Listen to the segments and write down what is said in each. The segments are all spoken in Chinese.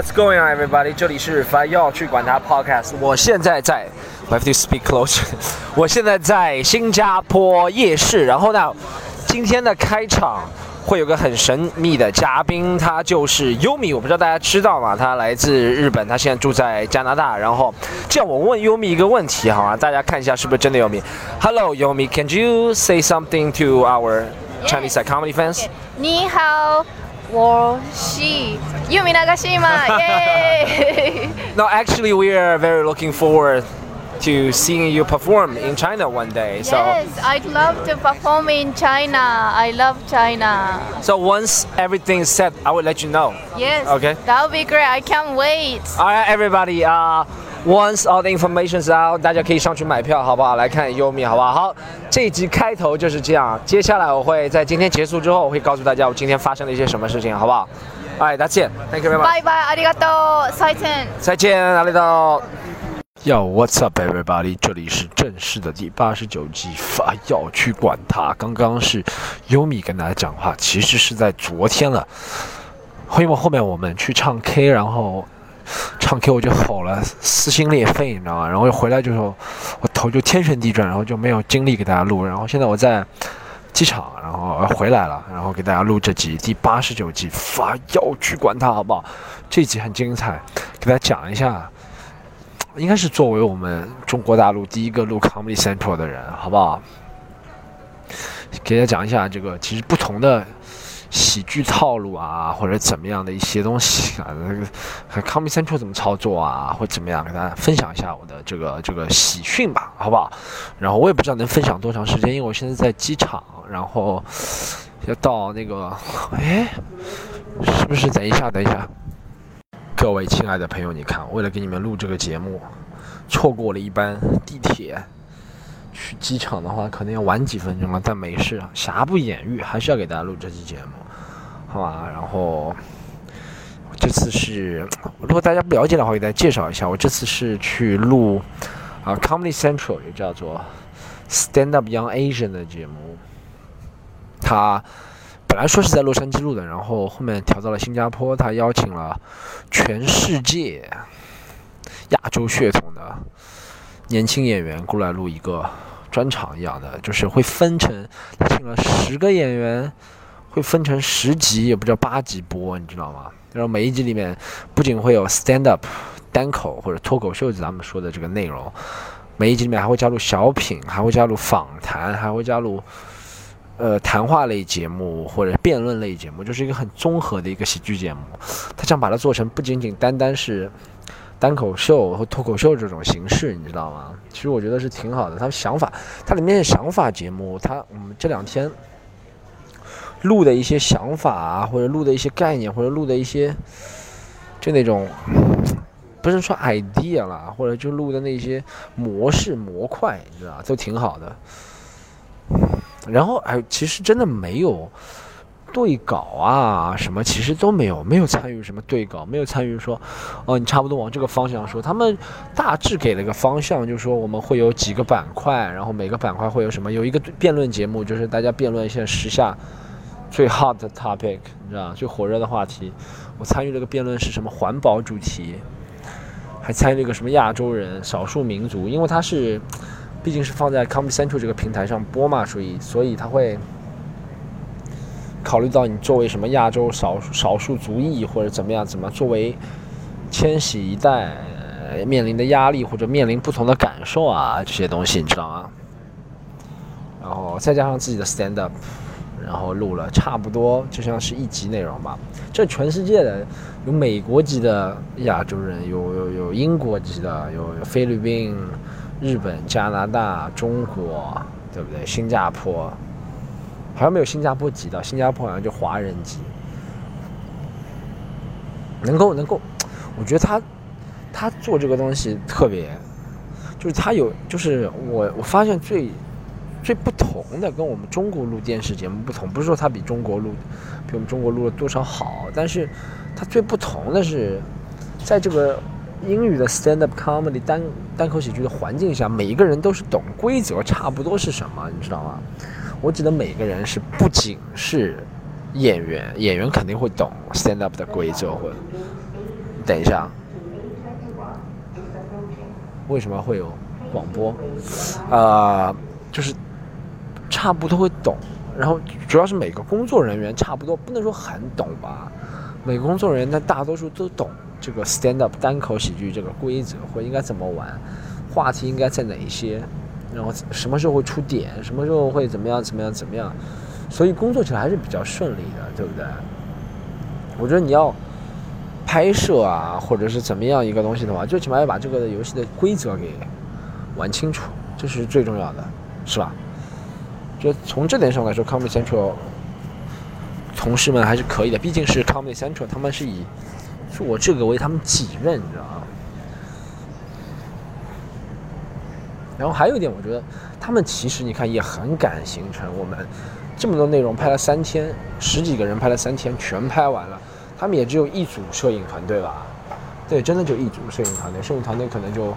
what's going on, everybody？这里是凡要去管他 Podcast。我现在在，I have to speak close。我现在在新加坡夜市。然后呢，今天的开场会有个很神秘的嘉宾，他就是优米。我不知道大家知道吗？他来自日本，他现在住在加拿大。然后，这样我问优米一个问题，好吗？大家看一下是不是真的优米？Hello，优米，Can you say something to our Chinese comedy fans？你好。我是 Yumi Nagashima. Yay! no, actually, we are very looking forward to seeing you perform in China one day. Yes, so I'd love to perform in China. I love China. So once everything is set, I will let you know. Yes. Okay. That would be great. I can't wait. All right, everybody. Uh, Once all the information is out，大家可以上去买票，好不好？来看优米，好不好？好，这一集开头就是这样。接下来我会在今天结束之后，我会告诉大家我今天发生了一些什么事情，好不好？哎，再见，Thank you very much。拜拜，ありがとう，再见。再见，阿里多。Yo, what's up, everybody？这里是正式的第八十九集，发要去管他。刚刚是优米跟大家讲话，其实是在昨天了。因为后面我们去唱 K，然后。 唱 K 我就吼了，撕心裂肺，你知道吗？然后回来就说，我头就天旋地转，然后就没有精力给大家录。然后现在我在机场，然后回来了，然后给大家录这集第八十九集，发要去管他好不好？这集很精彩，给大家讲一下，应该是作为我们中国大陆第一个录 Comedy Central 的人，好不好？给大家讲一下这个其实不同的。喜剧套路啊，或者怎么样的一些东西啊，那个 Comedy Central 怎么操作啊，或怎么样，给大家分享一下我的这个这个喜讯吧，好不好？然后我也不知道能分享多长时间，因为我现在在机场，然后要到那个，哎，是不是？等一下，等一下，各位亲爱的朋友，你看，为了给你们录这个节目，错过了一班地铁。去机场的话，可能要晚几分钟了，但没事，瑕不掩瑜，还是要给大家录这期节目，好吧？然后这次是，如果大家不了解的话，给大家介绍一下，我这次是去录啊，Comedy Central 也叫做 Stand Up Young Asian 的节目。他本来说是在洛杉矶录的，然后后面调到了新加坡，他邀请了全世界亚洲血统的。年轻演员过来录一个专场一样的，就是会分成，请了十个演员，会分成十集，也不知道八集播，你知道吗？然后每一集里面不仅会有 stand up 单口或者脱口秀咱们说的这个内容，每一集里面还会加入小品，还会加入访谈，还会加入呃谈话类节目或者辩论类节目，就是一个很综合的一个喜剧节目。他想把它做成不仅仅单单是。单口秀和脱口秀这种形式，你知道吗？其实我觉得是挺好的。他想法，它里面的想法节目，他我们这两天录的一些想法啊，或者录的一些概念，或者录的一些就那种不是说 idea 啦，或者就录的那些模式模块，你知道都挺好的。然后哎，其实真的没有。对稿啊，什么其实都没有，没有参与什么对稿，没有参与说，哦，你差不多往这个方向说。他们大致给了个方向，就是说我们会有几个板块，然后每个板块会有什么？有一个辩论节目，就是大家辩论一下时下最 hot 的 topic，你知道最火热的话题。我参与这个辩论是什么环保主题，还参与了个什么亚洲人、少数民族，因为它是毕竟是放在 Comedy Central 这个平台上播嘛，所以所以它会。考虑到你作为什么亚洲少少数族裔或者怎么样，怎么作为千禧一代面临的压力或者面临不同的感受啊，这些东西你知道吗？然后再加上自己的 stand up，然后录了差不多就像是一集内容吧。这全世界的有美国籍的亚洲人，有有有英国籍的，有菲律宾、日本、加拿大、中国，对不对？新加坡。好像没有新加坡籍的，新加坡好像就华人籍。能够能够，我觉得他他做这个东西特别，就是他有，就是我我发现最最不同的，跟我们中国录电视节目不同，不是说他比中国录比我们中国录了多少好，但是他最不同的是，在这个英语的 stand up comedy 单单口喜剧的环境下，每一个人都是懂规则，差不多是什么，你知道吗？我记得每个人是不仅是演员，演员肯定会懂 stand up 的规则，或者等一下，为什么会有广播？呃，就是差不多会懂，然后主要是每个工作人员差不多不能说很懂吧，每个工作人员呢大多数都懂这个 stand up 单口喜剧这个规则或应该怎么玩，话题应该在哪一些，然后什么时候会出点，什么时候会怎么样怎么样怎么样，所以工作起来还是比较顺利的，对不对？我觉得你要拍摄啊，或者是怎么样一个东西的话，最起码要把这个游戏的规则给玩清楚，这是最重要的，是吧？就从这点上来说，Comedy Central 同事们还是可以的，毕竟是 Comedy Central，他们是以是我这个为他们己任，你知道吗？然后还有一点，我觉得他们其实你看也很赶行程，我们这么多内容拍了三天，十几个人拍了三天，全拍完了。他们也只有一组摄影团队吧？对，真的就一组摄影团队，摄影团队可能就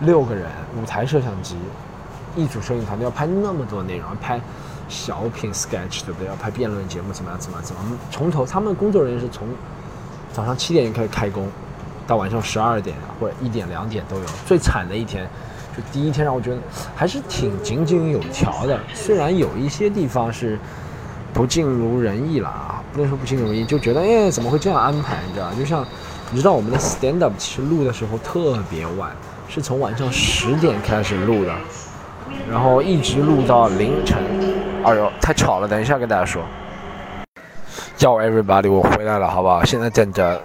六个人，五台摄像机，一组摄影团队要拍那么多内容，要拍小品 sketch 对不对？要拍辩论节目怎么样？怎么样怎么？从头，他们工作人员是从早上七点就开始开工，到晚上十二点或者一点两点都有。最惨的一天，就第一天让我觉得还是挺井井有条的，虽然有一些地方是不尽如人意了啊。不能说不尽如人意，就觉得哎，怎么会这样安排？你知道就像你知道我们的 stand up 其实录的时候特别晚，是从晚上十点开始录的，然后一直录到凌晨。哎呦，太吵了！等一下跟大家说。要 everybody，我回来了，好不好？现在等着，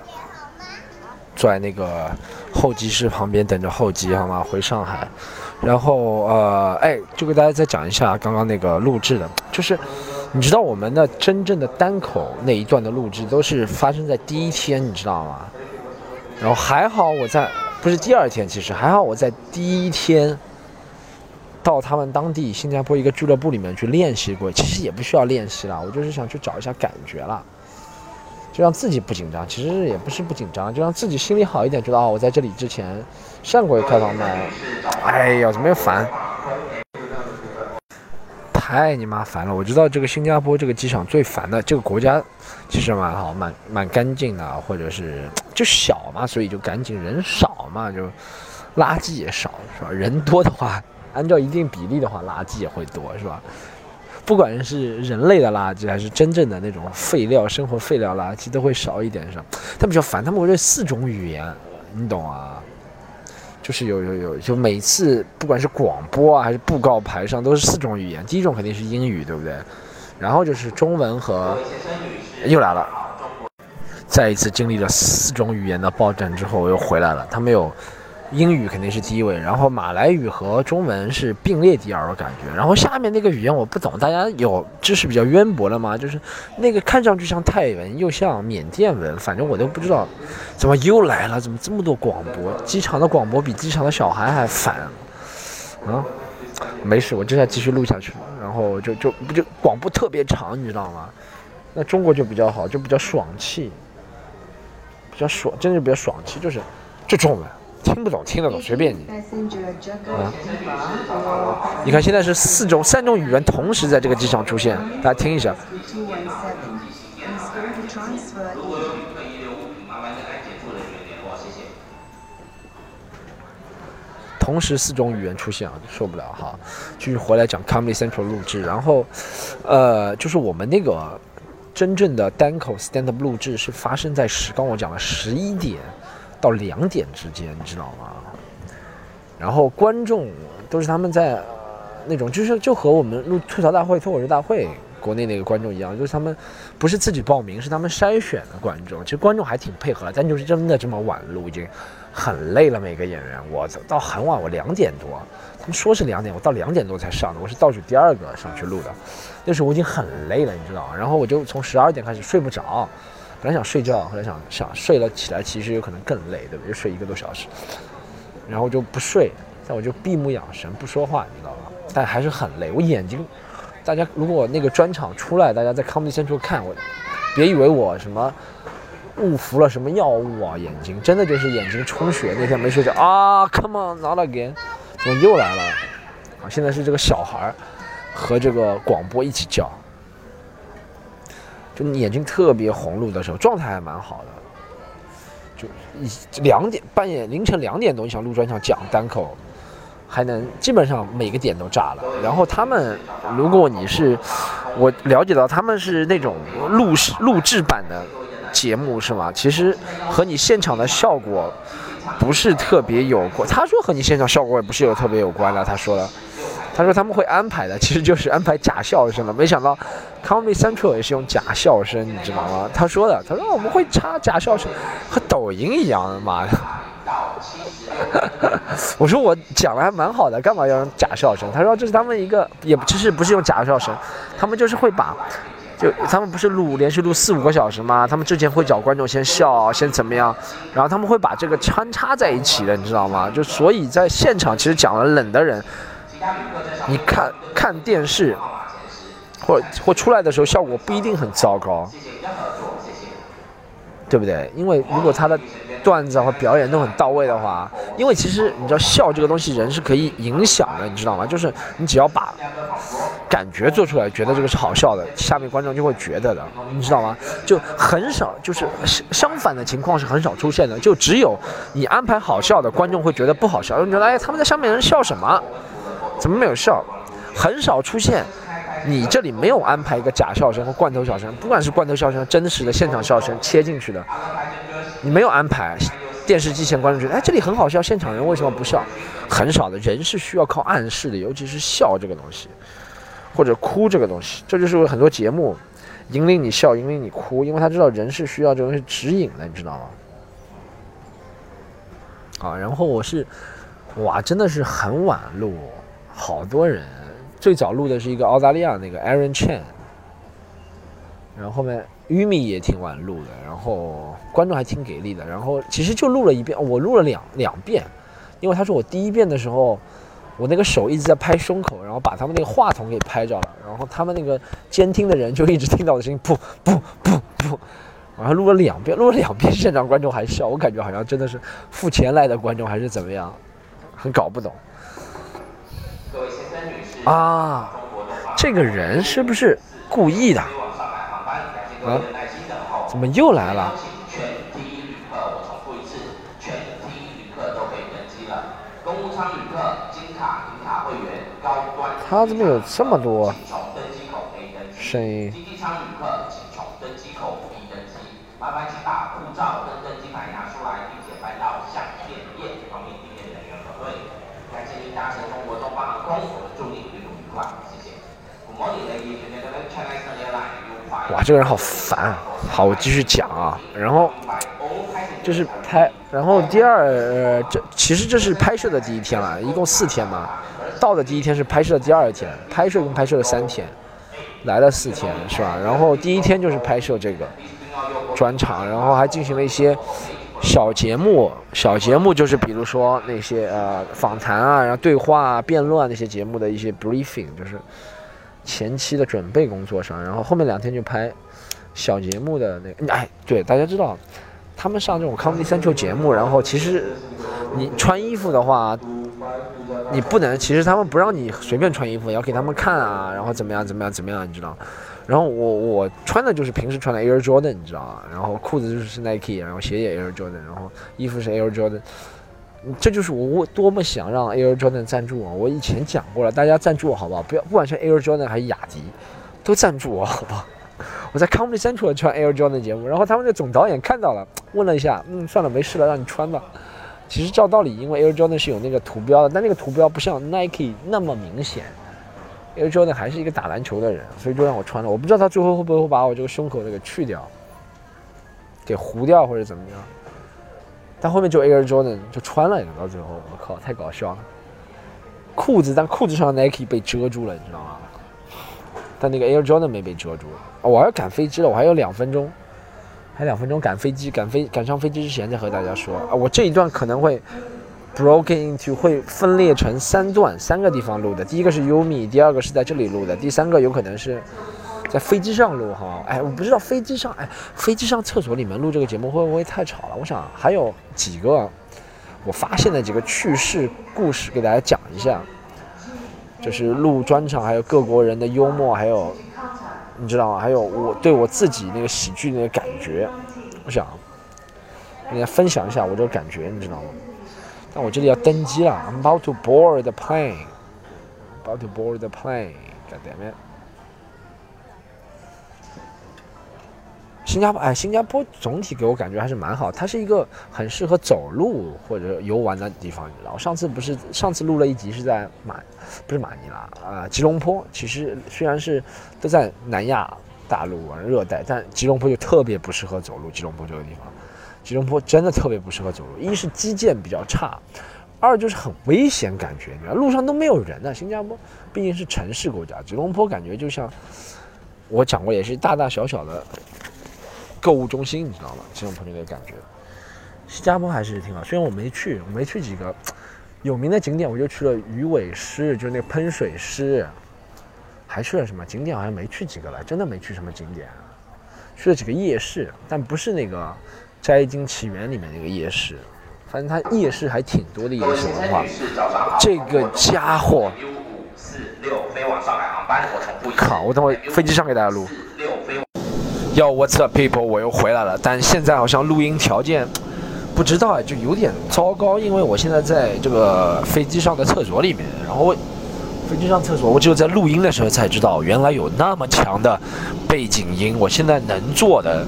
在那个候机室旁边等着候机，好吗？回上海。然后呃，哎，就给大家再讲一下刚刚那个录制的，就是。你知道我们的真正的单口那一段的录制都是发生在第一天，你知道吗？然后还好我在不是第二天，其实还好我在第一天到他们当地新加坡一个俱乐部里面去练习过，其实也不需要练习了，我就是想去找一下感觉了，就让自己不紧张。其实也不是不紧张，就让自己心里好一点，觉得哦，我在这里之前上过一开房麦，哎呀，怎么又烦？太你妈烦了！我知道这个新加坡这个机场最烦的，这个国家其实蛮好，蛮蛮干净的，或者是就小嘛，所以就赶紧人少嘛，就垃圾也少，是吧？人多的话，按照一定比例的话，垃圾也会多，是吧？不管是人类的垃圾，还是真正的那种废料、生活废料垃圾，都会少一点，是吧？他们比较烦，他们会这四种语言，你懂啊？就是有有有，就每次不管是广播啊还是布告牌上都是四种语言。第一种肯定是英语，对不对？然后就是中文和又来了。再一次经历了四种语言的暴政之后，我又回来了。他们有。英语肯定是第一位，然后马来语和中文是并列第二，我感觉。然后下面那个语言我不懂，大家有知识比较渊博的吗？就是那个看上去像泰文，又像缅甸文，反正我都不知道，怎么又来了？怎么这么多广播？机场的广播比机场的小孩还烦。啊，没事，我这下继续录下去。然后就就不就广播特别长，你知道吗？那中国就比较好，就比较爽气，比较爽，真的比较爽气，就是就中文。听不懂，听得懂，随便你。啊，你看现在是四种、三种语言同时在这个机场出现，大家听一下。同时四种语言出现啊，受不了哈！继续回来讲 Comedy Central 录制，然后，呃，就是我们那个真正的单口 stand up 录制是发生在十，刚我讲了十一点。到两点之间，你知道吗？然后观众都是他们在那种，就是就和我们录吐槽大会、脱口秀大会国内那个观众一样，就是他们不是自己报名，是他们筛选的观众。其实观众还挺配合，但就是真的这么晚录，已经很累了。每个演员，我到很晚，我两点多，他们说是两点，我到两点多才上的，我是倒数第二个上去录的。那时候我已经很累了，你知道然后我就从十二点开始睡不着。本来想睡觉，后来想想睡了起来，其实有可能更累，对不对？就睡一个多小时，然后就不睡，但我就闭目养神，不说话，你知道吧？但还是很累，我眼睛，大家如果那个专场出来，大家在 comedy central 看我，别以为我什么误服了什么药物啊，眼睛真的就是眼睛充血。那天没睡觉啊，come on not again，怎么又来了？啊，现在是这个小孩和这个广播一起叫。就眼睛特别红，录的时候状态还蛮好的，就一两点半夜凌晨两点多，你想录专场讲单口，还能基本上每个点都炸了。然后他们，如果你是我了解到他们是那种录录制版的节目是吗？其实和你现场的效果不是特别有关。他说和你现场效果也不是有特别有关的，他说了。他说他们会安排的，其实就是安排假笑声了。没想到，Comedy Central 也是用假笑声，你知道吗？他说的，他说我们会插假笑声，和抖音一样的，妈的！我说我讲的还蛮好的，干嘛要用假笑声？他说这是他们一个，也其实不是用假笑声，他们就是会把，就他们不是录连续录四五个小时吗？他们之前会找观众先笑，先怎么样，然后他们会把这个穿插在一起的，你知道吗？就所以在现场其实讲了冷的人。你看看电视，或或出来的时候效果不一定很糟糕，对不对？因为如果他的段子和表演都很到位的话，因为其实你知道笑这个东西人是可以影响的，你知道吗？就是你只要把感觉做出来，觉得这个是好笑的，下面观众就会觉得的，你知道吗？就很少，就是相反的情况是很少出现的，就只有你安排好笑的，观众会觉得不好笑，你觉得哎他们在上面人笑什么？怎么没有笑？很少出现，你这里没有安排一个假笑声和罐头笑声，不管是罐头笑声、真实的现场笑声切进去的，你没有安排。电视机前观众觉得，哎，这里很好笑，现场人为什么不笑？很少的人是需要靠暗示的，尤其是笑这个东西，或者哭这个东西，这就是很多节目引领你笑，引领你哭，因为他知道人是需要这东西指引的，你知道吗？啊，然后我是，哇，真的是很晚录。好多人，最早录的是一个澳大利亚那个 Aaron Chen，然后后面 Umi 也挺晚录的，然后观众还挺给力的，然后其实就录了一遍，我录了两两遍，因为他说我第一遍的时候，我那个手一直在拍胸口，然后把他们那个话筒给拍着了，然后他们那个监听的人就一直听到我的声音，噗噗噗噗，然后录了两遍，录了两遍，现场观众还笑，我感觉好像真的是付钱来的观众还是怎么样，很搞不懂。啊，这个人是不是故意的？啊，怎么又来了？他怎么有这么多声音？这个人好烦啊！好，我继续讲啊。然后就是拍，然后第二，呃，这其实这是拍摄的第一天了，一共四天嘛。到的第一天是拍摄的第二天，拍摄共拍摄了三天，来了四天是吧？然后第一天就是拍摄这个专场，然后还进行了一些小节目，小节目就是比如说那些呃访谈啊，然后对话啊、辩论啊那些节目的一些 briefing，就是。前期的准备工作上，然后后面两天就拍小节目的那个，哎，对，大家知道，他们上这种 comedy central 节目，然后其实你穿衣服的话，你不能，其实他们不让你随便穿衣服，要给他们看啊，然后怎么样怎么样怎么样，你知道？然后我我穿的就是平时穿的 Air Jordan，你知道吗？然后裤子就是 Nike，然后鞋也 Air Jordan，然后衣服是 Air Jordan。这就是我我多么想让 Air Jordan 赞助我。我以前讲过了，大家赞助我好不好？不要，不管是 Air Jordan 还是雅迪，都赞助我好不好？我在 Comedy Central 穿 Air Jordan 节目，然后他们的总导演看到了，问了一下，嗯，算了，没事了，让你穿吧。其实照道理，因为 Air Jordan 是有那个图标的，但那个图标不像 Nike 那么明显。Air Jordan 还是一个打篮球的人，所以就让我穿了。我不知道他最后会不会把我这个胸口的给去掉，给糊掉或者怎么样。但后面就 Air Jordan 就穿了，到最后，我靠，太搞笑了。裤子，但裤子上的 Nike 被遮住了，你知道吗？但那个 Air Jordan 没被遮住。我还要赶飞机了，我还有两分钟，还两分钟赶飞机，赶飞赶上飞机之前再和大家说啊，我这一段可能会 broken into 会分裂成三段，三个地方录的。第一个是 Umi，第二个是在这里录的，第三个有可能是。在飞机上录哈，哎，我不知道飞机上，哎，飞机上厕所里面录这个节目会不会太吵了？我想还有几个我发现的几个趣事故事给大家讲一下，就是录专场，还有各国人的幽默，还有你知道吗？还有我对我自己那个喜剧那个感觉，我想跟大家分享一下我这个感觉，你知道吗？但我这里要登机了，I'm about to board the plane。About to board the plane. God damn it. 新加坡，哎，新加坡总体给我感觉还是蛮好，它是一个很适合走路或者游玩的地方。你知道，上次不是上次录了一集是在马，不是马尼拉啊，吉隆坡。其实虽然是都在南亚大陆啊，热带，但吉隆坡就特别不适合走路。吉隆坡这个地方，吉隆坡真的特别不适合走路，一是基建比较差。二就是很危险，感觉你看路上都没有人呢。新加坡毕竟是城市国家，吉隆坡感觉就像我讲过，也是大大小小的购物中心，你知道吗？这种朋友的感觉。新加坡还是挺好，虽然我没去，我没去几个有名的景点，我就去了鱼尾狮，就是那个喷水狮，还去了什么景点？好像没去几个了，真的没去什么景点。去了几个夜市，但不是那个《摘金奇缘》里面那个夜市。反正它夜市还挺多的夜市文化。这个家伙，U 五四六飞往上海航班，我，靠！我等会飞机上给大家录。Yo, what's up, people？我又回来了，但现在好像录音条件不知道啊，就有点糟糕，因为我现在在这个飞机上的厕所里面，然后飞机上厕所，我只有在录音的时候才知道，原来有那么强的背景音。我现在能做的。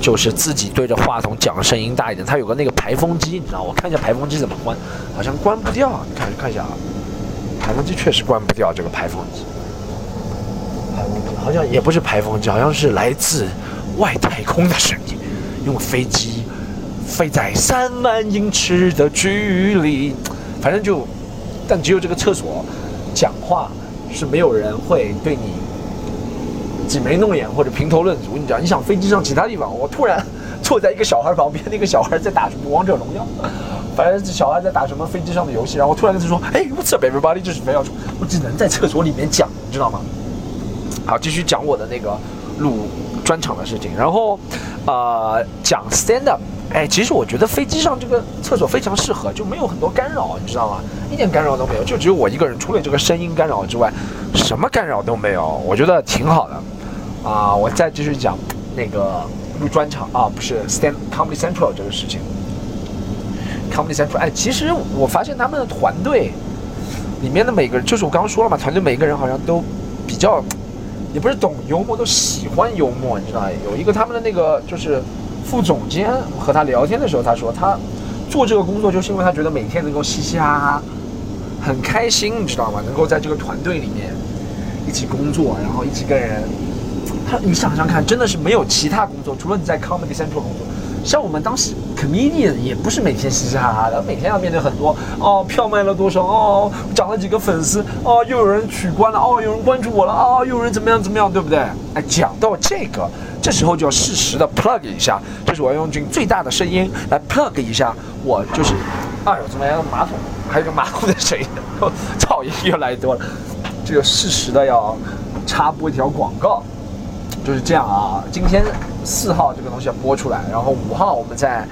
就是自己对着话筒讲，声音大一点。它有个那个排风机，你知道？我看一下排风机怎么关，好像关不掉。你看看一下啊，排风机确实关不掉这个排风机。好像也不是排风机，好像是来自外太空的声音，用飞机飞在三万英尺的距离。反正就，但只有这个厕所讲话是没有人会对你。挤眉弄眼或者评头论足，你知道？你想飞机上其他地方，我突然坐在一个小孩旁边，那个小孩在打什么王者荣耀，反正小孩在打什么飞机上的游戏，然后突然跟他说：“哎，What's up, everybody？” 就是非要，我只能在厕所里面讲，你知道吗？好，继续讲我的那个录专场的事情，然后呃讲 stand up。哎，其实我觉得飞机上这个厕所非常适合，就没有很多干扰，你知道吗？一点干扰都没有，就只有我一个人，除了这个声音干扰之外，什么干扰都没有，我觉得挺好的。啊，我再继续讲那个录专场啊，不是 Stand Comedy Central 这个事情。Comedy Central，哎，其实我发现他们的团队里面的每个人，就是我刚刚说了嘛，团队每个人好像都比较，也不是懂幽默，都喜欢幽默，你知道有一个他们的那个就是副总监和他聊天的时候，他说他做这个工作就是因为他觉得每天能够嘻嘻哈哈，很开心，你知道吗？能够在这个团队里面一起工作，然后一起跟人。他你想想看，真的是没有其他工作，除了你在 Comedy Central 工作，像我们当时 comedian 也不是每天嘻嘻哈哈的，每天要面对很多哦，票卖了多少哦，涨了几个粉丝哦，又有人取关了哦，有人关注我了啊，又有人怎么样怎么样，对不对？哎，讲到这个，这时候就要适时的 plug 一下，这是我要用尽最大的声音来 plug 一下，我就是，哎呦，怎么样？马桶还有个马桶的声音，噪音越来越多了，这个适时的要插播一条广告。就是这样啊，今天四号这个东西要播出来，然后五号我们在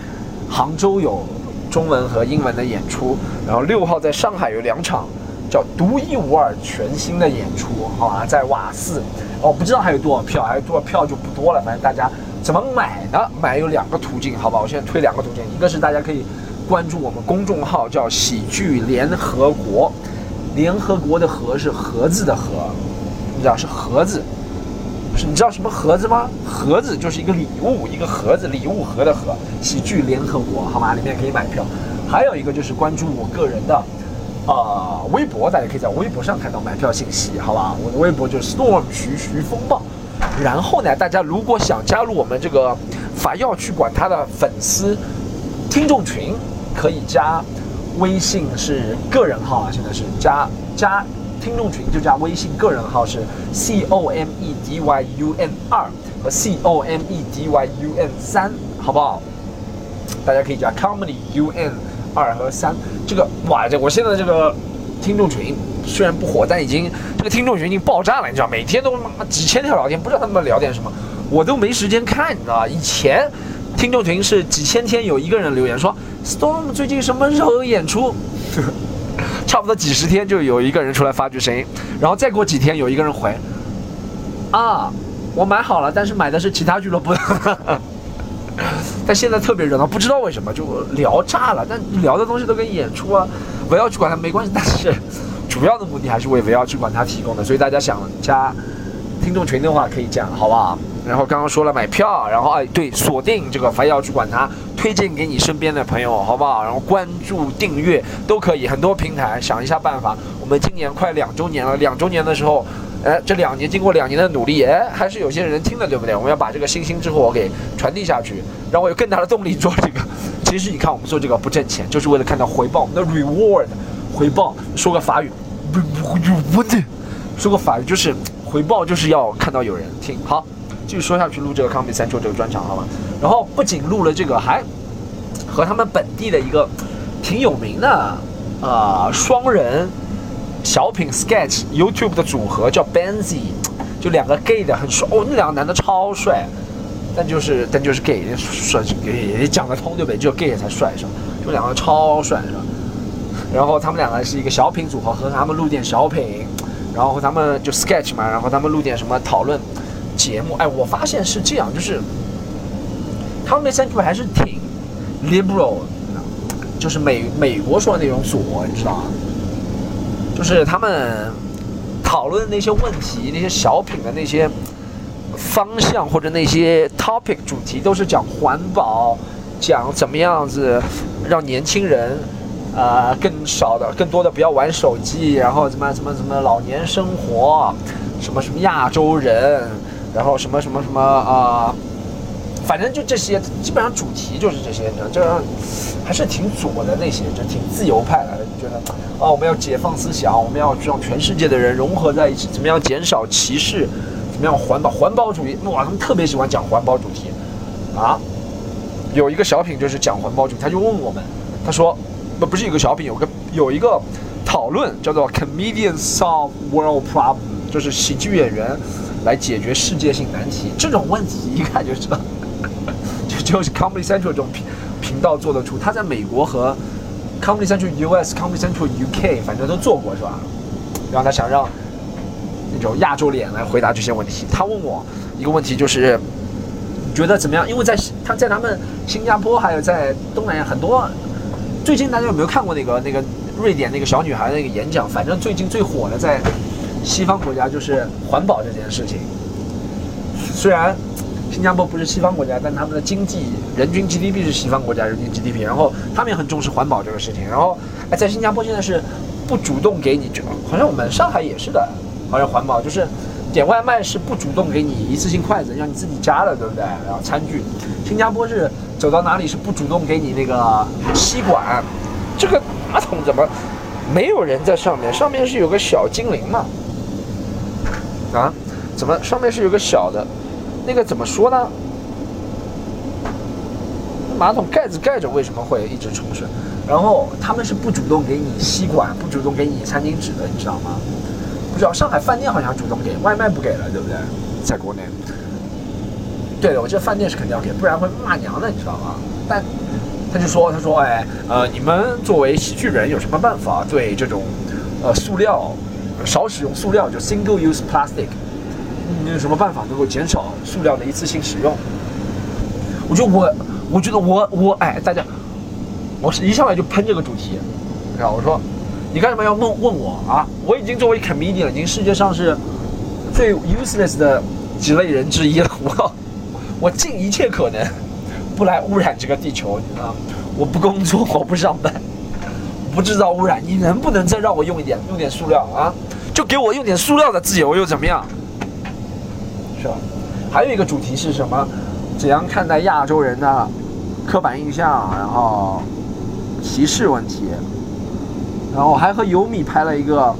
杭州有中文和英文的演出，然后六号在上海有两场叫独一无二全新的演出，好吧，在瓦寺，哦，不知道还有多少票，还有多少票就不多了，反正大家怎么买呢？买有两个途径，好吧，我现在推两个途径，一个是大家可以关注我们公众号叫喜剧联合国，联合国的合是盒子的盒，你知道是盒子。你知道什么盒子吗？盒子就是一个礼物，一个盒子，礼物盒的盒。喜剧联合国，好吗？里面可以买票。还有一个就是关注我个人的，呃，微博，大家可以在微博上看到买票信息，好吧？我的微博就是 storm 徐徐风暴。然后呢，大家如果想加入我们这个法药去管他的粉丝听众群，可以加微信是个人号啊，现在是加加。听众群就加微信个人号是 c o m e d y u n 二和 c o m e d y u n 三，好不好？大家可以加 comedy u n 二和三。这个哇，这我现在这个听众群虽然不火，但已经这个听众群已经爆炸了，你知道？每天都妈几千条聊天，不知道他们聊点什么，我都没时间看，你知道吧？以前听众群是几千天有一个人留言说 Storm 最近什么时候有演出？差不多几十天就有一个人出来发句声音，然后再过几天有一个人回，啊，我买好了，但是买的是其他俱乐部。但现在特别热闹，不知道为什么就聊炸了。但聊的东西都跟演出啊、围绕去管它没关系，但是主要的目的还是为围绕去管它提供的。所以大家想加听众群的话，可以加，好不好？然后刚刚说了买票，然后哎对，锁定这个非要去管它，推荐给你身边的朋友，好不好？然后关注、订阅都可以，很多平台想一下办法。我们今年快两周年了，两周年的时候。哎，这两年经过两年的努力，哎，还是有些人听了，对不对？我们要把这个星星之火给传递下去，让我有更大的动力做这个。其实你看，我们做这个不挣钱，就是为了看到回报，我们的 reward 回报。说个法语，不不不，说个法语就是回报，就是要看到有人听。好，继续说下去，录这个 Comedy Central 这个专场，好吗？然后不仅录了这个，还和他们本地的一个挺有名的啊双人。小品 sketch YouTube 的组合叫 Benzy，就两个 gay 的很帅哦，那两个男的超帅，但就是但就是 gay 帅也讲得通对不对？只有 gay 才帅是吧？就两个超帅是吧？然后他们两个是一个小品组合，和他们录点小品，然后和他们就 sketch 嘛，然后他们录点什么讨论节目。哎，我发现是这样，就是他们那三组还是挺 liberal，就是美美国说的那种左，你知道吗？就是他们讨论的那些问题，那些小品的那些方向或者那些 topic 主题，都是讲环保，讲怎么样子让年轻人啊更少的、更多的不要玩手机，然后怎么怎么怎么老年生活，什么什么亚洲人，然后什么什么什么啊。反正就这些，基本上主题就是这些，你知道，这还是挺左的那些，就挺自由派的，就觉得，哦，我们要解放思想，我们要让全世界的人融合在一起，怎么样减少歧视，怎么样环保，环保主义，哇，他们特别喜欢讲环保主题，啊，有一个小品就是讲环保主题，他就问我们，他说，不不是有个小品，有个有一个讨论叫做 Comedians Solve World Problem，就是喜剧演员来解决世界性难题，这种问题一看就知道。就是 Comedy Central 这种频频道做得出，他在美国和 Comedy Central US、Comedy Central UK 反正都做过是吧？然后他想让那种亚洲脸来回答这些问题。他问我一个问题，就是觉得怎么样？因为在他在他们新加坡还有在东南亚很多，最近大家有没有看过那个那个瑞典那个小女孩的那个演讲？反正最近最火的在西方国家就是环保这件事情，虽然。新加坡不是西方国家，但他们的经济人均 GDP 是西方国家人均 GDP，然后他们也很重视环保这个事情。然后，哎，在新加坡现在是不主动给你，就好像我们上海也是的，好像环保就是点外卖是不主动给你一次性筷子，让你自己夹的，对不对？然后餐具，新加坡是走到哪里是不主动给你那个吸管，这个马桶怎么没有人在上面？上面是有个小精灵嘛？啊？怎么上面是有个小的？那个怎么说呢？马桶盖子盖着为什么会一直冲水？然后他们是不主动给你吸管，不主动给你餐巾纸的，你知道吗？不知道上海饭店好像主动给，外卖不给了，对不对？在国内，对的，我这饭店是肯定要给，不然会骂娘的，你知道吗？但他就说，他说，哎，呃，你们作为喜剧人有什么办法对这种呃塑料少使用塑料，就 single use plastic。你有什么办法能够减少塑料的一次性使用？我觉得我，我觉得我我哎，大家，我是一上来就喷这个主题，啊，我说，你干什么要问问我啊？我已经作为 comedian，了已经世界上是最 useless 的几类人之一了。我 我尽一切可能不来污染这个地球，你知道？我不工作，我不上班，不制造污染。你能不能再让我用一点用点塑料啊？就给我用点塑料的自由又怎么样？是吧？还有一个主题是什么？怎样看待亚洲人的刻板印象，然后歧视问题？然后还和尤米拍了一个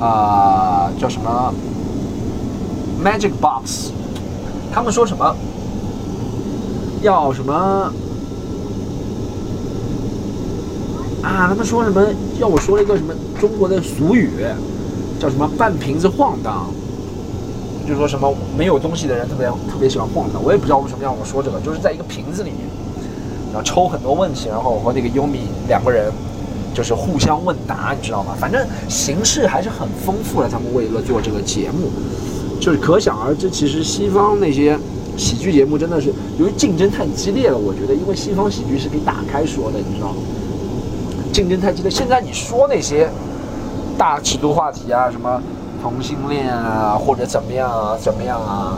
啊，叫什么 Magic Box？他们说什么？要什么？啊，啊他们说什么？要我说了一个什么中国的俗语，叫什么“半瓶子晃荡”。就说什么没有东西的人特别特别喜欢晃荡，我也不知道为什么让我说这个，就是在一个瓶子里面，然后抽很多问题，然后我和那个优米两个人就是互相问答，你知道吗？反正形式还是很丰富的。他们为了做这个节目，就是可想而知，其实西方那些喜剧节目真的是由于竞争太激烈了，我觉得因为西方喜剧是可以打开说的，你知道吗？竞争太激烈，现在你说那些大尺度话题啊，什么同性恋啊，或者怎么样啊，怎么样啊，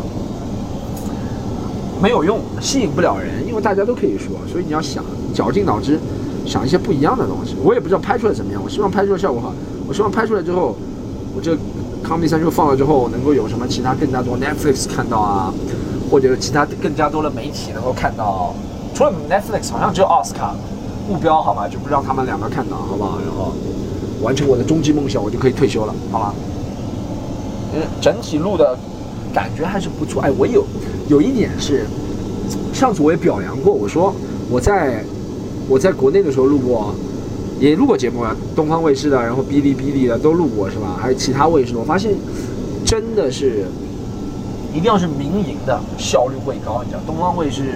没有用，吸引不了人，因为大家都可以说，所以你要想绞尽脑汁想一些不一样的东西。我也不知道拍出来怎么样，我希望拍出来效果好，我希望拍出来之后，我这 Comedy Central 放了之后，能够有什么其他更加多 Netflix 看到啊，或者其他更加多的媒体能够看到。除了 Netflix，好像只有奥斯卡目标，好吧，就不让他们两个看到，好不好？然后完成我的终极梦想，我就可以退休了，好吧？嗯，整体录的感觉还是不错。哎，我有有一点是，上次我也表扬过，我说我在我在国内的时候录过，也录过节目啊，东方卫视的，然后哔哩哔哩的都录过，是吧？还有其他卫视，我发现真的是一定要是民营的，效率会高。你知道，东方卫视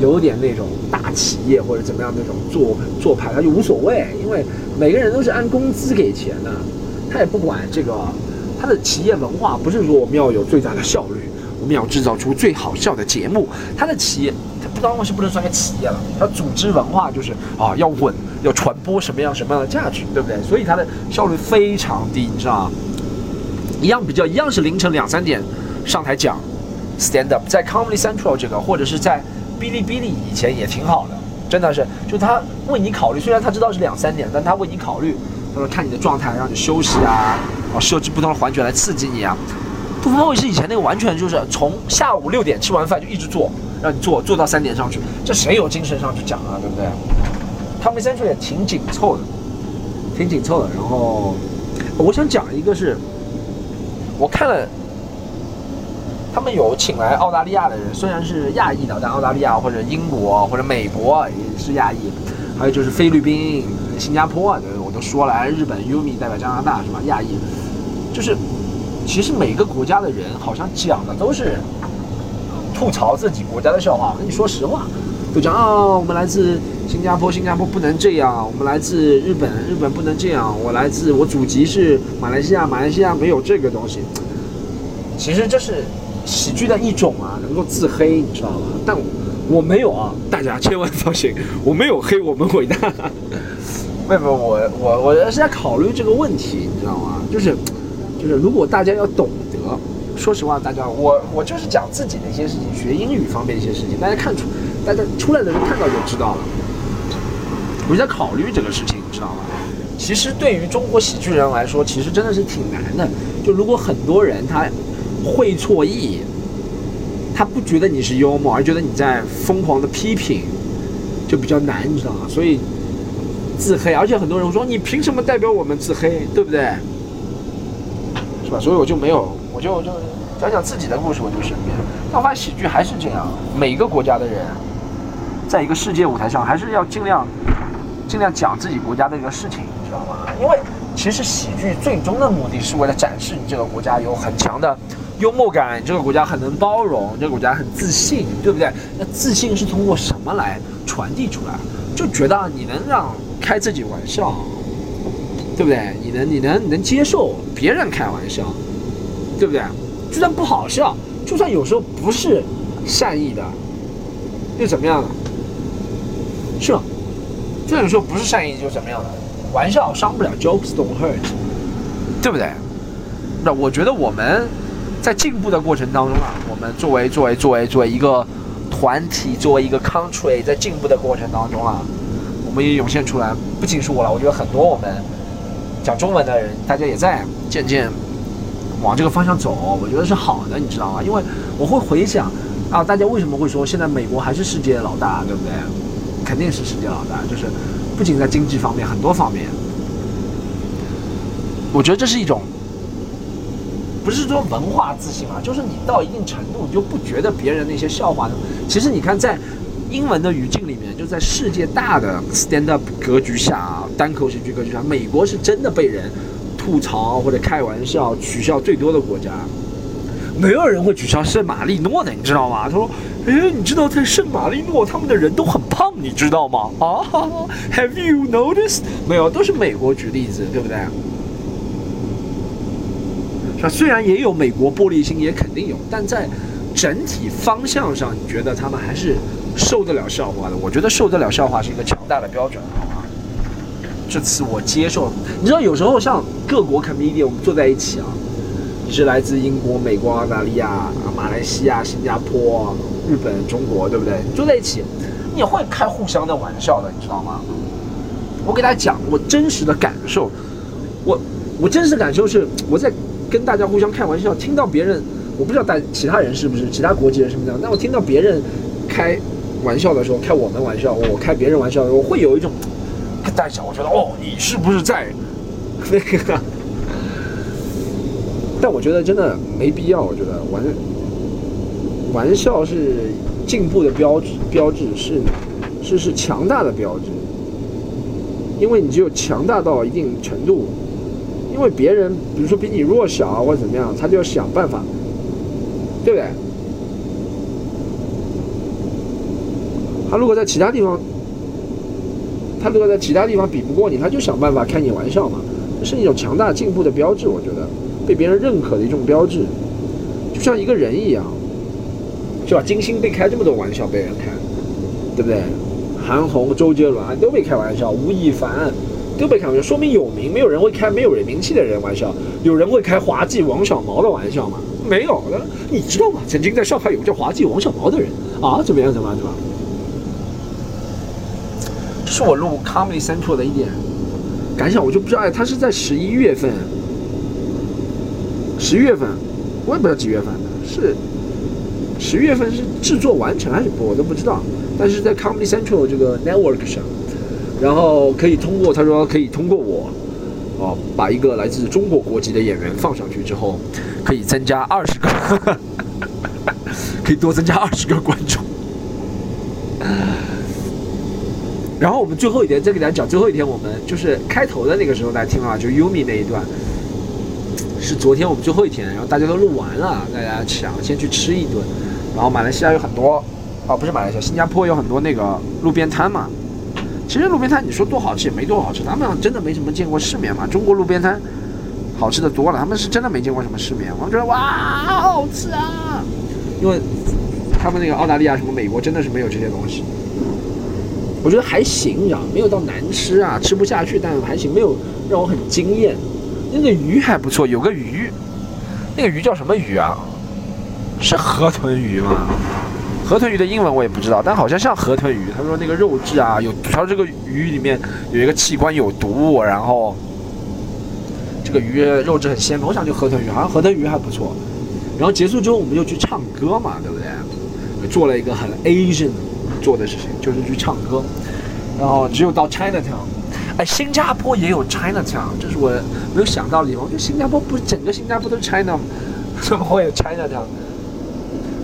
有点那种大企业或者怎么样那种做做派，他就无所谓，因为每个人都是按工资给钱的，他也不管这个。他的企业文化不是说我们要有最大的效率，我们要制造出最好笑的节目。他的企业，他不当然是不能算个企业了，他组织文化就是啊要稳，要传播什么样什么样的价值，对不对？所以他的效率非常低，你知道吗？一样比较一样是凌晨两三点上台讲 stand up，在 Comedy Central 这个或者是在哔哩哔哩以前也挺好的，真的是，就他为你考虑，虽然他知道是两三点，但他为你考虑。他说：“看你的状态，让你休息啊，啊，设置不同的环节来刺激你啊。”东方卫视以前那个完全就是从下午六点吃完饭就一直做，让你做做到三点上去，这谁有精神上去讲啊？对不对？他们三处也挺紧凑的，挺紧凑的。然后我想讲一个是，我看了他们有请来澳大利亚的人，虽然是亚裔的，但澳大利亚或者英国或者美国也是亚裔，还有就是菲律宾、新加坡啊。说来日本 Umi 代表加拿大是吧？亚裔，就是其实每个国家的人好像讲的都是吐槽自己国家的笑话。跟你说实话，都讲啊，我们来自新加坡，新加坡不能这样；我们来自日本，日本不能这样；我来自我祖籍是马来西亚，马来西亚没有这个东西。其实这是喜剧的一种啊，能够自黑，你知道吗？但我没有啊，大家千万放心，我没有黑我们伟大。没有，我我我是在考虑这个问题，你知道吗？就是，就是如果大家要懂得，说实话，大家我我就是讲自己的一些事情，学英语方面一些事情，大家看出，大家出来的人看到就知道了。我在考虑这个事情，你知道吗？其实对于中国喜剧人来说，其实真的是挺难的。就如果很多人他会错意，他不觉得你是幽默，而觉得你在疯狂的批评，就比较难，你知道吗？所以。自黑，而且很多人说你凭什么代表我们自黑，对不对？是吧？所以我就没有，我就就讲讲自己的故事，我就身边。但我发现喜剧还是这样，每个国家的人，在一个世界舞台上，还是要尽量尽量讲自己国家的一个事情，你知道吗？因为其实喜剧最终的目的是为了展示你这个国家有很强的幽默感，这个国家很能包容，这个国家很自信，对不对？那自信是通过什么来传递出来？就觉得你能让。开自己玩笑，对不对？你能，你能，能接受别人开玩笑，对不对？就算不好笑，就算有时候不是善意的，又怎么样呢？是吧？就算有时候不是善意，就怎么样呢？玩笑伤不了，jokes don't hurt，对不对？那我觉得我们在进步的过程当中啊，我们作为作为作为作为一个团体，作为一个 country，在进步的过程当中啊。我们也涌现出来，不仅是我了，我觉得很多我们讲中文的人，大家也在渐渐往这个方向走，我觉得是好的，你知道吗？因为我会回想啊，大家为什么会说现在美国还是世界老大，对不对？肯定是世界老大，就是不仅在经济方面，很多方面，我觉得这是一种不是说文化自信嘛，就是你到一定程度，你就不觉得别人那些笑话呢？其实你看在。英文的语境里面，就在世界大的 stand up 格局下，单口喜剧格局下，美国是真的被人吐槽或者开玩笑、取笑最多的国家。没有人会取笑圣马力诺的，你知道吗？他说：“哎，你知道在圣马力诺，他们的人都很胖，你知道吗？”啊，Have you noticed？没有，都是美国举例子，对不对？是吧？虽然也有美国玻璃心，也肯定有，但在整体方向上，你觉得他们还是受得了笑话的？我觉得受得了笑话是一个强大的标准，好吗？这次我接受，你知道有时候像各国 comedian 我们坐在一起啊，你是来自英国、美国、澳大利亚、马来西亚、新加坡、日本、中国，对不对？坐在一起，你会开互相的玩笑的，你知道吗？我给大家讲我真实的感受，我我真实感受是我在跟大家互相开玩笑，听到别人，我不知道大其他人是不是其他国籍人是不是这样，但我听到别人开玩笑的时候，开我们玩笑，我开别人玩笑的时候，我会有一种跟大家讲，我觉得哦，你是不是在那个？但我觉得真的没必要，我觉得玩玩笑是进步的标志，标志是是是强大的标志。因为你只有强大到一定程度，因为别人比如说比你弱小啊或者怎么样，他就要想办法，对不对？他如果在其他地方，他如果在其他地方比不过你，他就想办法开你玩笑嘛，这是一种强大进步的标志，我觉得被别人认可的一种标志，就像一个人一样，是吧？金星被开这么多玩笑被人开，对不对？韩红、周杰伦都被开玩笑，吴亦凡都被开玩笑，说明有名。没有人会开没有人名气的人玩笑，有人会开滑稽王小毛的玩笑吗？没有的。你知道吗？曾经在上海有个叫滑稽王小毛的人啊，怎么样？怎么样？怎么？是我录 Comedy Central 的一点感想，我就不知道，哎，他是在十一月份，十月份，我也不知道几月份的，是十月份是制作完成还是播，我都不知道。但是在 Comedy Central 这个 network 上，然后可以通过他说可以通过我，哦，把一个来自中国国籍的演员放上去之后，可以增加二十个，可以多增加二十个观众。然后我们最后一天再给大家讲，最后一天我们就是开头的那个时候大家听了，就 Yumi 那一段，是昨天我们最后一天，然后大家都录完了，大家想先去吃一顿，然后马来西亚有很多。哦，不是马来西亚，新加坡有很多那个路边摊嘛。其实路边摊你说多好吃也没多好吃，他们真的没什么见过世面嘛。中国路边摊好吃的多了，他们是真的没见过什么世面。我觉得哇，好吃啊！因为他们那个澳大利亚什么美国真的是没有这些东西。我觉得还行，你知道，没有到难吃啊，吃不下去，但还行，没有让我很惊艳。那个鱼还不错，有个鱼，那个鱼叫什么鱼啊？是河豚鱼吗？河豚鱼的英文我也不知道，但好像像河豚鱼。他说那个肉质啊，有他说这个鱼里面有一个器官有毒，然后这个鱼肉质很鲜美。我想就河豚鱼，好像河豚鱼还不错。然后结束之后我们就去唱歌嘛，对不对？做了一个很 Asian 做的事情，就是去唱歌。然后只有到 Chinatown，哎，新加坡也有 Chinatown，这是我没有想到的地方。我觉得新加坡不是整个新加坡都是 China 吗？怎么会有 Chinatown？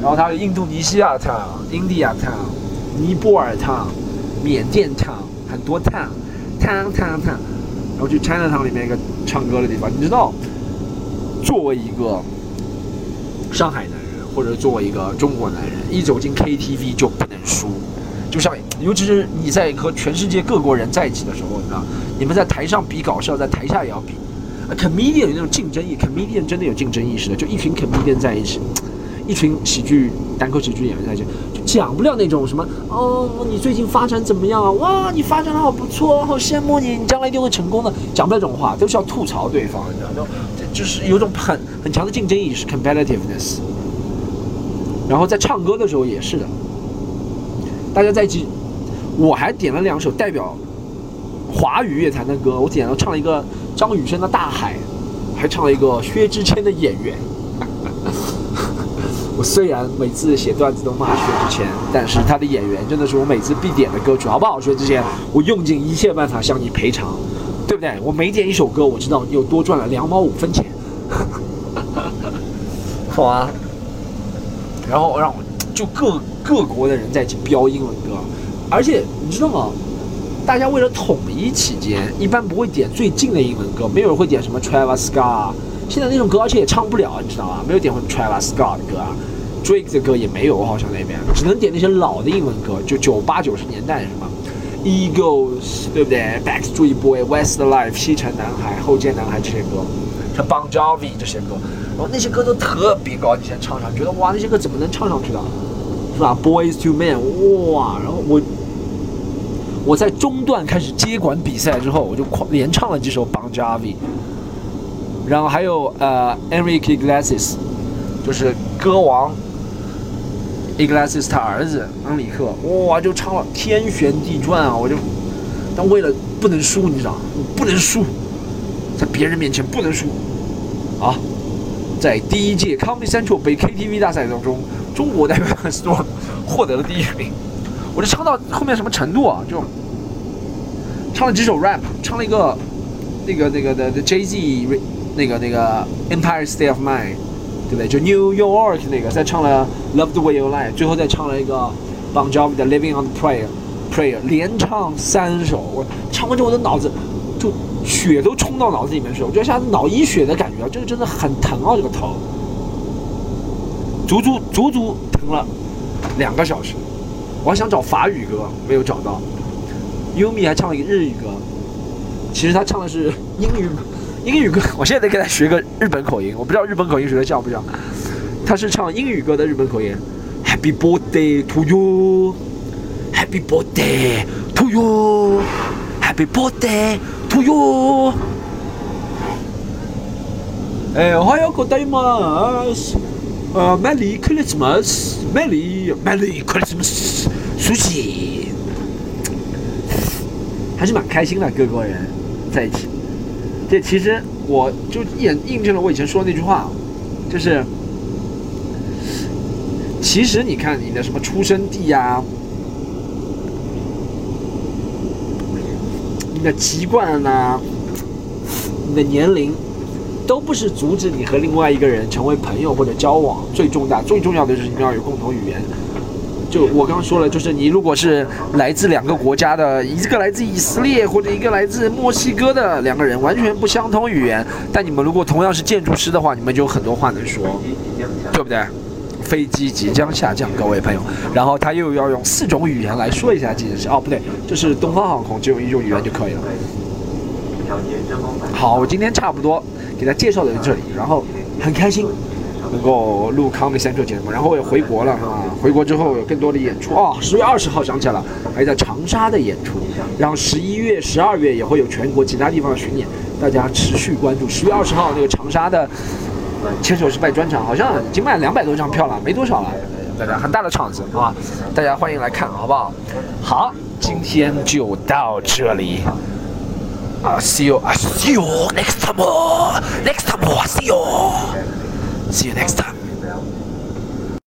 然后它有印度尼西亚 town、印第亚 town、尼泊尔 town、缅甸 town，很多 town、town、town、town。然后去 China town 里面一个唱歌的地方，你知道，作为一个上海男人，或者作为一个中国男人，一走进 KTV 就不能输。就像，尤其是你在和全世界各国人在一起的时候，你知道，你们在台上比搞笑，在台下也要比。comedian 有那种竞争意，comedian 真的有竞争意识的，就一群 comedian 在一起。一群喜剧单口喜剧演员在这，就讲不了那种什么哦，你最近发展怎么样啊？哇，你发展的好不错，好羡慕你，你将来一定会成功的。讲不了这种话，都是要吐槽对方，你知道吗？就是有种很很强的竞争意识 （competitiveness）。然后在唱歌的时候也是的，大家在一起，我还点了两首代表华语乐坛的歌，我点了唱了一个张雨生的《大海》，还唱了一个薛之谦的《演员》。虽然每次写段子都骂薛之谦，但是他的演员真的是我每次必点的歌曲，好不好？薛之谦，我用尽一切办法向你赔偿，对不对？我每点一首歌，我知道你又多赚了两毛五分钱，好啊。然后让我就各各国的人在一起飙英文歌，而且你知道吗？大家为了统一起见，一般不会点最近的英文歌，没有人会点什么 Travis Scott。现在那种歌，而且也唱不了，你知道吗？没有点过 Travis Scott 的歌啊，Drake 的歌也没有，好像那边只能点那些老的英文歌，就九八九十年代是吗？Eagles 对不对？Backstreet Boy、Westlife、西城男孩、后街男孩这些歌，像 Bon Jovi 这些歌，然后那些歌都特别高，你先唱上，觉得哇，那些歌怎么能唱上去的，是吧？Boys to Men，哇，然后我我在中段开始接管比赛之后，我就狂连唱了几首 Bon Jovi，然后还有呃 Enrique Iglesias，就是歌王 Iglesias 他儿子恩里克，哇，就唱了天旋地转啊，我就，但为了不能输，你知道，不能输。在别人面前不能输，啊！在第一届 Comedy Central 北 KTV 大赛当中，中国代表 Storm 获得了第一名。我就唱到后面什么程度啊？就唱了几首 rap，唱了一个那个那个的的 Jay Z 那个那个 Empire State of Mind，对不对？就 New York 那个，再唱了 Love the Way You Lie，最后再唱了一个 Bon Jovi 的 Living on the Prayer Prayer，连唱三首。我唱完之后，我的脑子就。血都冲到脑子里面去了，我觉得像脑溢血的感觉啊，这个真的很疼啊，这个头，足足足足疼了两个小时。我还想找法语歌，没有找到。优米还唱了一个日语歌，其实他唱的是英语英语歌。我现在得给他学个日本口音，我不知道日本口音学的像不像。他是唱英语歌的日本口音，Happy birthday to you，Happy birthday to you，Happy birthday。とよえー、おはようございます。呃，Merry Christmas，Merry，Merry Christmas，sushi，还是蛮开心的，各国人在一起。 这其实我就印印证了我以前说的那句话，就是，其实你看你的什么出生地呀。你的籍贯呐，你的年龄，都不是阻止你和另外一个人成为朋友或者交往最重大、最重要的就是你们要有共同语言。就我刚刚说了，就是你如果是来自两个国家的，一个来自以色列或者一个来自墨西哥的两个人，完全不相通语言，但你们如果同样是建筑师的话，你们就有很多话能说，对不对？飞机即将下降，各位朋友。然后他又要用四种语言来说一下这件事。哦，不对，这是东方航空，只有一种语言就可以了。好，我今天差不多给他介绍到这里，然后很开心能够录康美三车节目，然后我也回国了啊。回国之后有更多的演出哦，十月二十号想起来了，还在长沙的演出。然后十一月、十二月也会有全国其他地方的巡演，大家持续关注。十月二十号那个长沙的。牵手失败专场，好像已经卖两百多张票了，没多少了。大家很大的场子啊，大家欢迎来看，好不好？好，今天就到这里。啊，see you，see you next time，next time，see you you，see you next time。